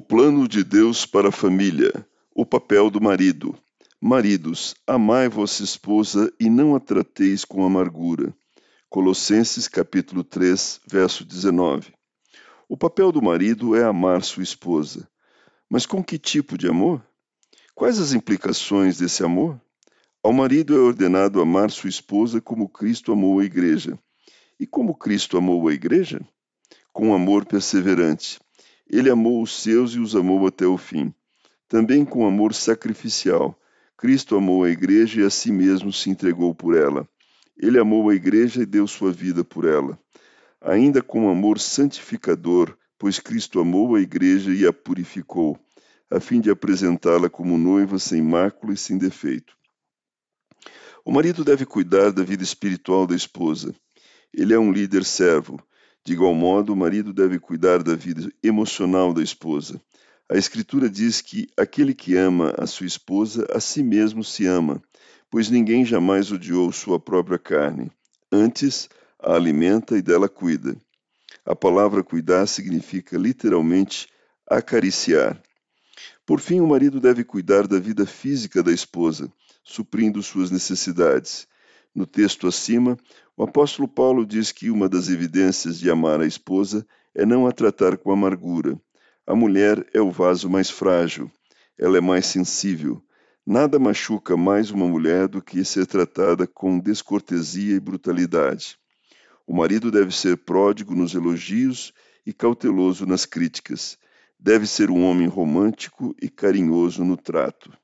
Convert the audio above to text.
plano de Deus para a família. O papel do marido. Maridos, amai vossa esposa e não a trateis com amargura. Colossenses capítulo 3, verso 19. O papel do marido é amar sua esposa. Mas com que tipo de amor? Quais as implicações desse amor? Ao marido é ordenado amar sua esposa como Cristo amou a igreja. E como Cristo amou a igreja? Com amor perseverante. Ele amou os seus e os amou até o fim. Também com amor sacrificial. Cristo amou a igreja e a si mesmo se entregou por ela. Ele amou a igreja e deu sua vida por ela. Ainda com amor santificador, pois Cristo amou a igreja e a purificou, a fim de apresentá-la como noiva sem mácula e sem defeito. O marido deve cuidar da vida espiritual da esposa. Ele é um líder servo de igual modo, o marido deve cuidar da vida emocional da esposa. A Escritura diz que aquele que ama a sua esposa, a si mesmo se ama, pois ninguém jamais odiou sua própria carne. Antes, a alimenta e dela cuida. A palavra cuidar significa literalmente acariciar. Por fim, o marido deve cuidar da vida física da esposa, suprindo suas necessidades. No texto acima, o apóstolo Paulo diz que uma das evidências de amar a esposa é não a tratar com amargura. A mulher é o vaso mais frágil, ela é mais sensível. Nada machuca mais uma mulher do que ser tratada com descortesia e brutalidade. O marido deve ser pródigo nos elogios e cauteloso nas críticas. Deve ser um homem romântico e carinhoso no trato.